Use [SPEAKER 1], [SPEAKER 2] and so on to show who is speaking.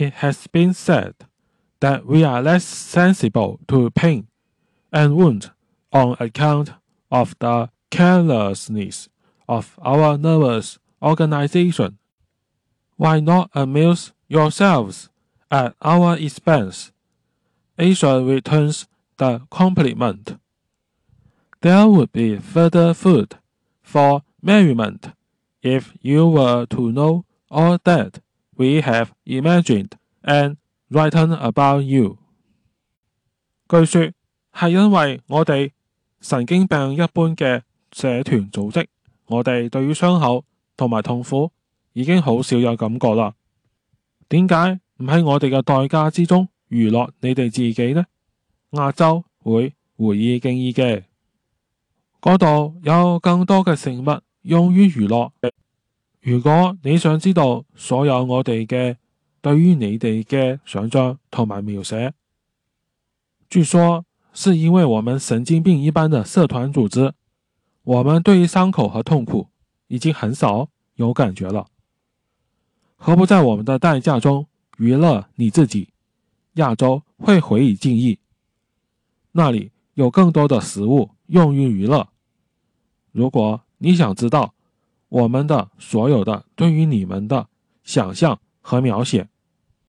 [SPEAKER 1] it has been said that we are less sensible to pain and wound on account of the carelessness of our nervous organization. Why not amuse yourselves at our expense? Asia returns the compliment. There would be further food for merriment if you were to know all that We have imagined and written about you。據說係因為我哋神經病一般嘅社團組織，我哋對於傷口同埋痛苦已經好少有感覺啦。點解唔喺我哋嘅代價之中娛樂你哋自己呢？亞洲會回意敬意嘅，嗰度有更多嘅食物用於娛樂。如果你想知道所有我哋嘅对于你哋嘅想象同埋描写，据说是因为我们神经病一般的社团组织，我们对于伤口和痛苦已经很少有感觉了。何不在我们的代价中娱乐你自己？亚洲会回以敬意，那里有更多的食物用于娱乐。如果你想知道。我们的所有的对于你们的想象和描写。